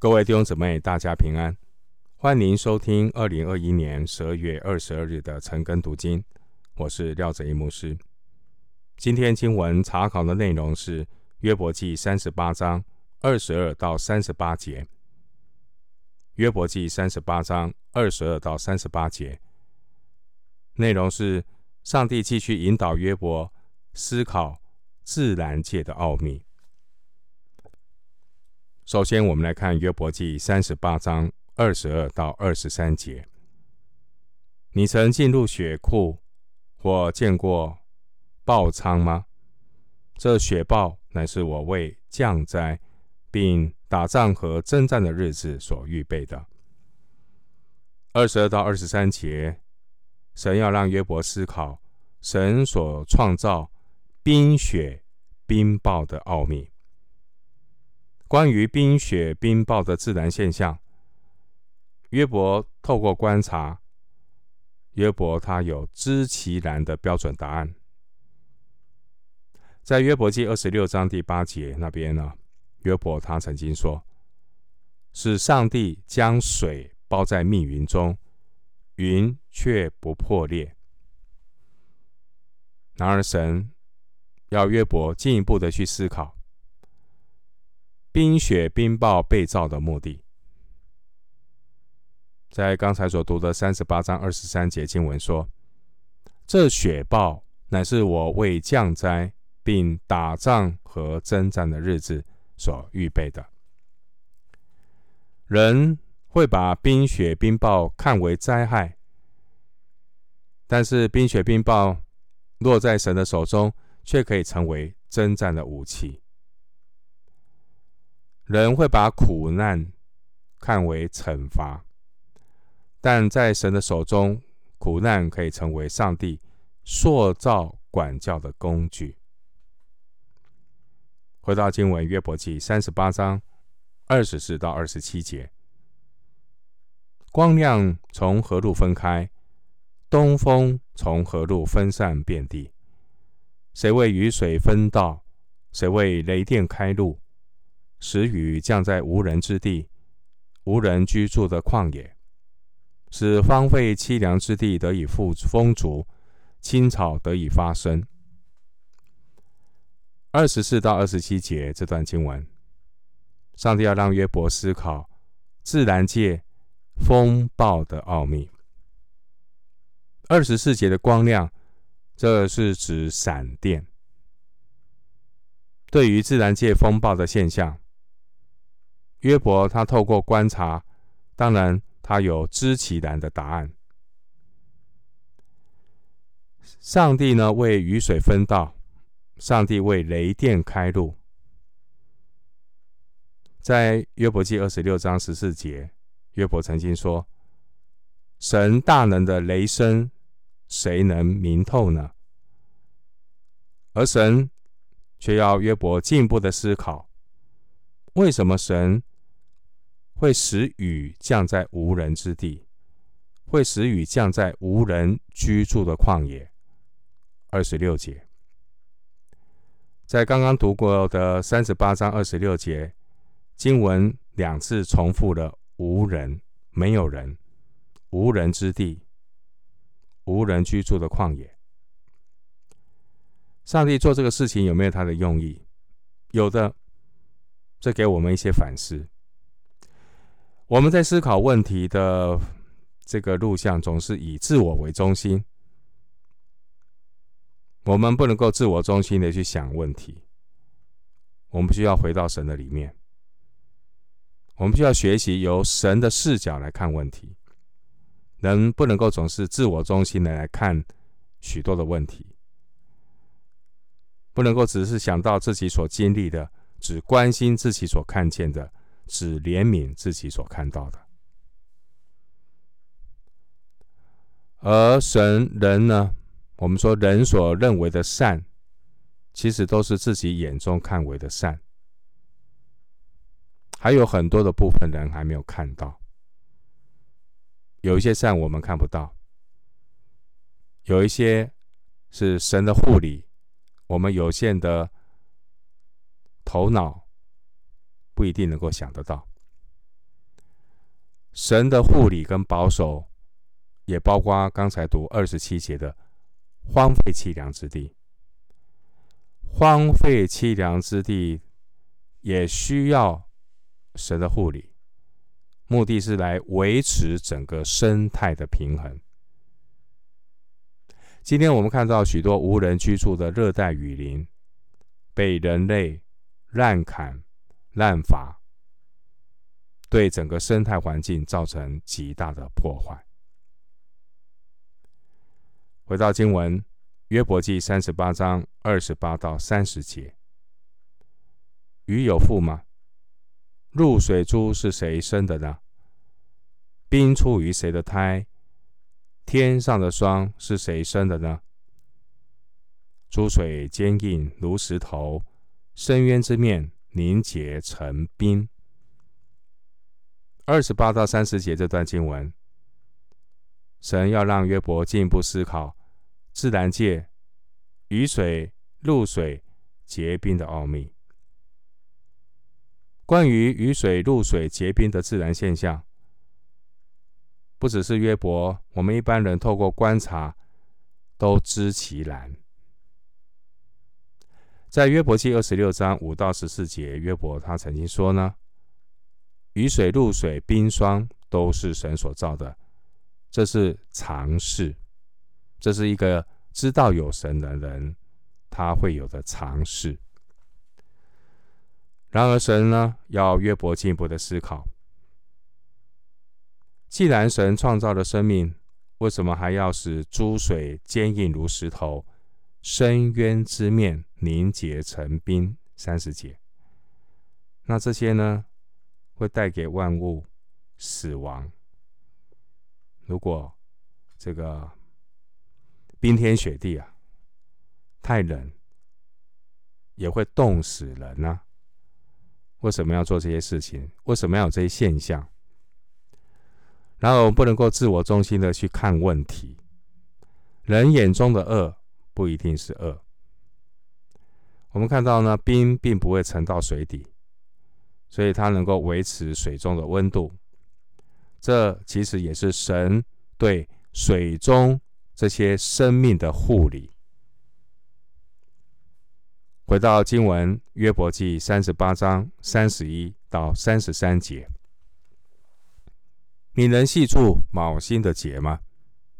各位弟兄姊妹，大家平安！欢迎收听二零二一年十二月二十二日的晨更读经，我是廖哲一牧师。今天经文查考的内容是约伯记三十八章二十二到三十八节。约伯记三十八章二十二到三十八节内容是上帝继续引导约伯思考自然界的奥秘。首先，我们来看约伯记三十八章二十二到二十三节。你曾进入雪库或见过雹仓吗？这雪豹乃是我为降灾并打仗和征战的日子所预备的。二十二到二十三节，神要让约伯思考神所创造冰雪冰雹的奥秘。关于冰雪冰雹的自然现象，约伯透过观察，约伯他有知其然的标准答案。在约伯记二十六章第八节那边呢，约伯他曾经说：“是上帝将水包在密云中，云却不破裂。”然而，神要约伯进一步的去思考。冰雪冰雹被造的目的，在刚才所读的三十八章二十三节经文说：“这雪雹乃是我为降灾并打仗和征战的日子所预备的。”人会把冰雪冰雹看为灾害，但是冰雪冰雹落在神的手中，却可以成为征战的武器。人会把苦难看为惩罚，但在神的手中，苦难可以成为上帝塑造管教的工具。回到经文，约伯记三十八章二十四到二十七节：光亮从何处分开？东风从何处分散遍地？谁为雨水分道？谁为雷电开路？使雨降在无人之地、无人居住的旷野，使荒废凄凉之地得以复丰足，青草得以发生。二十四到二十七节这段经文，上帝要让约伯思考自然界风暴的奥秘。二十四节的光亮，这是指闪电。对于自然界风暴的现象。约伯他透过观察，当然他有知其然的答案。上帝呢，为雨水分道，上帝为雷电开路。在约伯记二十六章十四节，约伯曾经说：“神大能的雷声，谁能明透呢？”而神却要约伯进一步的思考，为什么神？会使雨降在无人之地，会使雨降在无人居住的旷野。二十六节，在刚刚读过的三十八章二十六节经文两次重复了“无人”，没有人，无人之地，无人居住的旷野。上帝做这个事情有没有他的用意？有的，这给我们一些反思。我们在思考问题的这个路向，总是以自我为中心。我们不能够自我中心的去想问题，我们需要回到神的里面。我们需要学习由神的视角来看问题，人不能够总是自我中心的来看许多的问题，不能够只是想到自己所经历的，只关心自己所看见的。只怜悯自己所看到的，而神人呢？我们说人所认为的善，其实都是自己眼中看为的善，还有很多的部分人还没有看到。有一些善我们看不到，有一些是神的护理，我们有限的头脑。不一定能够想得到，神的护理跟保守，也包括刚才读二十七节的荒废凄凉之地。荒废凄凉之地也需要神的护理，目的是来维持整个生态的平衡。今天我们看到许多无人居住的热带雨林被人类滥砍滥伐，对整个生态环境造成极大的破坏。回到经文，约伯记三十八章二十八到三十节：鱼有腹吗？露水珠是谁生的呢？冰出于谁的胎？天上的霜是谁生的呢？珠水坚硬如石头，深渊之面凝结成冰。二十八到三十节这段经文，神要让约伯进一步思考自然界雨水、露水结冰的奥秘。关于雨水、露水结冰的自然现象，不只是约伯，我们一般人透过观察都知其然。在约伯记二十六章五到十四节，约伯他曾经说呢：“雨水、露水、冰霜都是神所造的，这是常事，这是一个知道有神的人他会有的常事。”然而，神呢要约伯进一步的思考。既然神创造了生命，为什么还要使诸水坚硬如石头，深渊之面凝结成冰？三十节。那这些呢，会带给万物死亡。如果这个冰天雪地啊，太冷，也会冻死人呢、为什么要做这些事情？为什么要有这些现象？然后我们不能够自我中心的去看问题。人眼中的恶不一定是恶。我们看到呢，冰并不会沉到水底，所以它能够维持水中的温度。这其实也是神对水中这些生命的护理。回到经文，约伯记三十八章三十一到三十三节。你能系住卯星的结吗？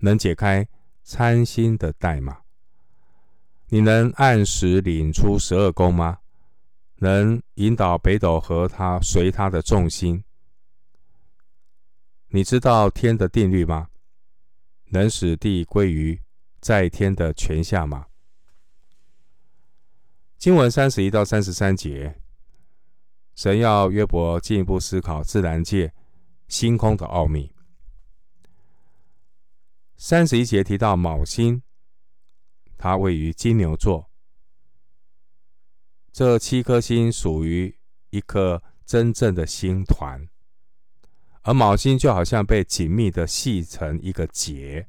能解开参星的带吗？你能按时领出十二宫吗？能引导北斗和他随他的众星？你知道天的定律吗？能使地归于在天的权下吗？经文三十一到三十三节，神要约伯进一步思考自然界。星空的奥秘。三十一节提到昴星，它位于金牛座。这七颗星属于一颗真正的星团，而卯星就好像被紧密的系成一个结。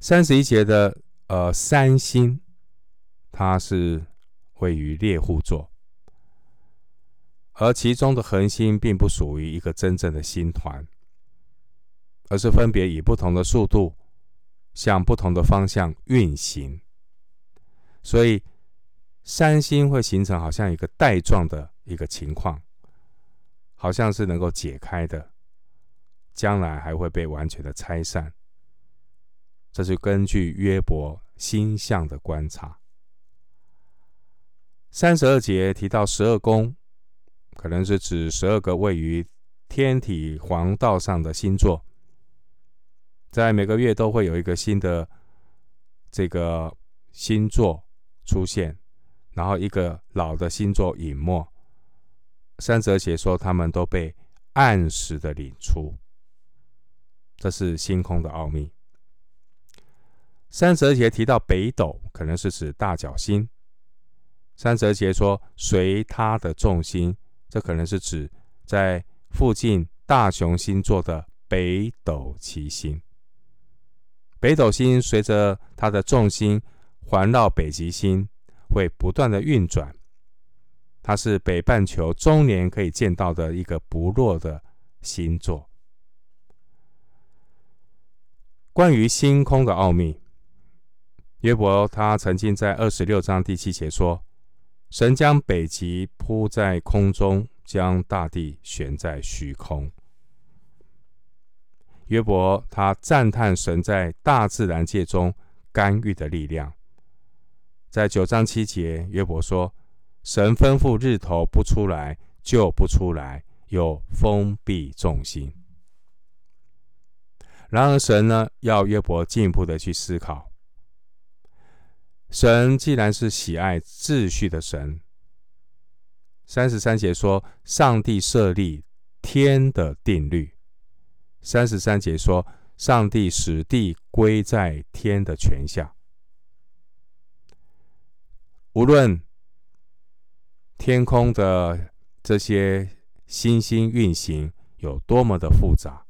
三十一节的呃三星，它是位于猎户座。而其中的恒星并不属于一个真正的星团，而是分别以不同的速度向不同的方向运行，所以三星会形成好像一个带状的一个情况，好像是能够解开的，将来还会被完全的拆散。这是根据约伯星象的观察。三十二节提到十二宫。可能是指十二个位于天体黄道上的星座，在每个月都会有一个新的这个星座出现，然后一个老的星座隐没。三者解说，他们都被按时的领出，这是星空的奥秘。三者节提到北斗，可能是指大角星。三者节说随他的重心。这可能是指在附近大熊星座的北斗七星。北斗星随着它的重心环绕北极星，会不断的运转。它是北半球终年可以见到的一个不弱的星座。关于星空的奥秘，约伯他曾经在二十六章第七节说：“神将北极铺在空中，将大地悬在虚空。”约伯他赞叹神在大自然界中干预的力量。在九章七节，约伯说：“神吩咐日头不出来，就不出来，又封闭众星。”然而，神呢，要约伯进一步的去思考。神既然是喜爱秩序的神，三十三节说：“上帝设立天的定律。”三十三节说：“上帝使地归在天的权下。无论天空的这些星星运行有多么的复杂，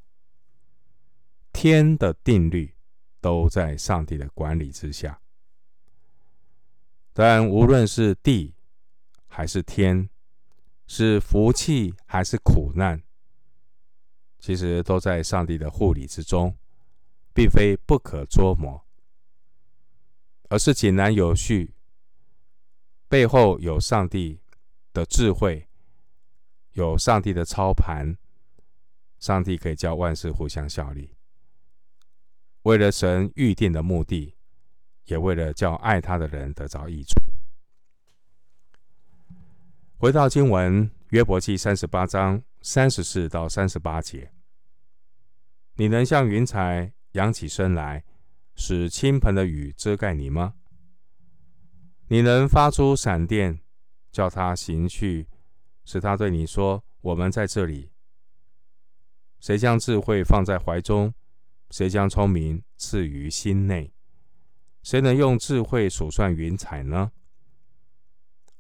天的定律都在上帝的管理之下。但无论是地还是天，是福气还是苦难。”其实都在上帝的护理之中，并非不可捉摸，而是井然有序。背后有上帝的智慧，有上帝的操盘，上帝可以叫万事互相效力，为了神预定的目的，也为了叫爱他的人得着益处。回到经文，约伯记三十八章。三十四到三十八节，你能像云彩扬起身来，使倾盆的雨遮盖你吗？你能发出闪电，叫他行去，使他对你说：“我们在这里。”谁将智慧放在怀中？谁将聪明赐于心内？谁能用智慧数算云彩呢？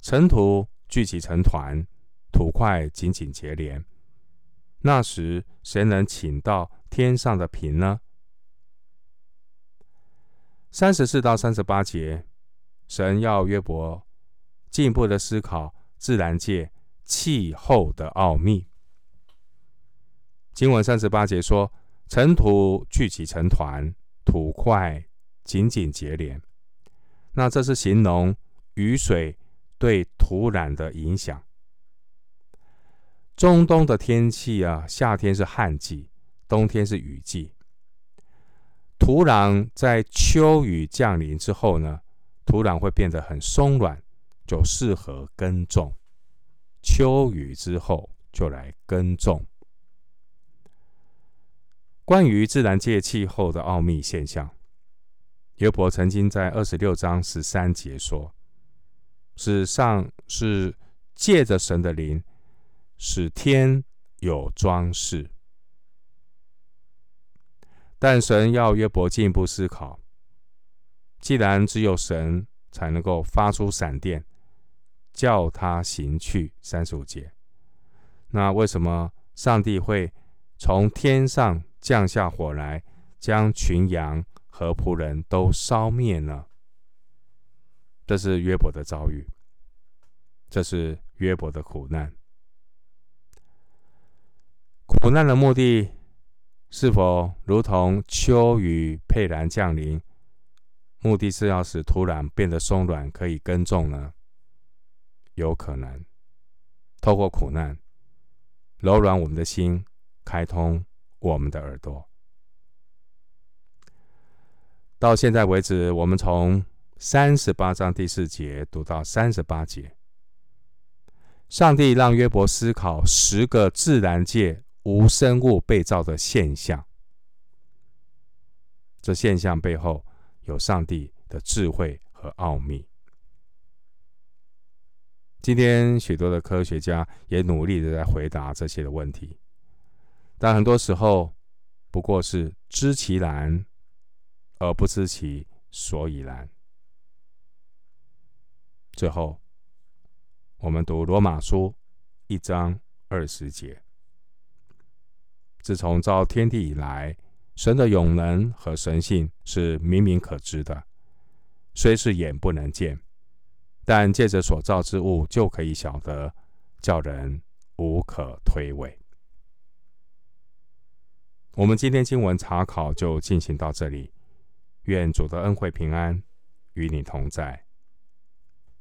尘土聚集成团。土块紧紧结连，那时谁能请到天上的平呢？三十四到三十八节，神要约伯进一步的思考自然界气候的奥秘。经文三十八节说：“尘土聚集成团，土块紧紧结连。”那这是形容雨水对土壤的影响。中东的天气啊，夏天是旱季，冬天是雨季。土壤在秋雨降临之后呢，土壤会变得很松软，就适合耕种。秋雨之后就来耕种。关于自然界气候的奥秘现象，约伯曾经在二十六章十三节说：“史上是借着神的灵。”使天有装饰，但神要约伯进一步思考：既然只有神才能够发出闪电，叫他行去，三十五节，那为什么上帝会从天上降下火来，将群羊和仆人都烧灭呢？这是约伯的遭遇，这是约伯的苦难。苦难的目的是否如同秋雨沛然降临？目的是要使土壤变得松软，可以耕种呢？有可能透过苦难柔软我们的心，开通我们的耳朵。到现在为止，我们从三十八章第四节读到三十八节，上帝让约伯思考十个自然界。无生物被造的现象，这现象背后有上帝的智慧和奥秘。今天许多的科学家也努力的在回答这些的问题，但很多时候不过是知其然，而不知其所以然。最后，我们读罗马书一章二十节。自从造天地以来，神的永能和神性是明明可知的，虽是眼不能见，但借着所造之物就可以晓得，叫人无可推诿。我们今天经文查考就进行到这里，愿主的恩惠平安与你同在。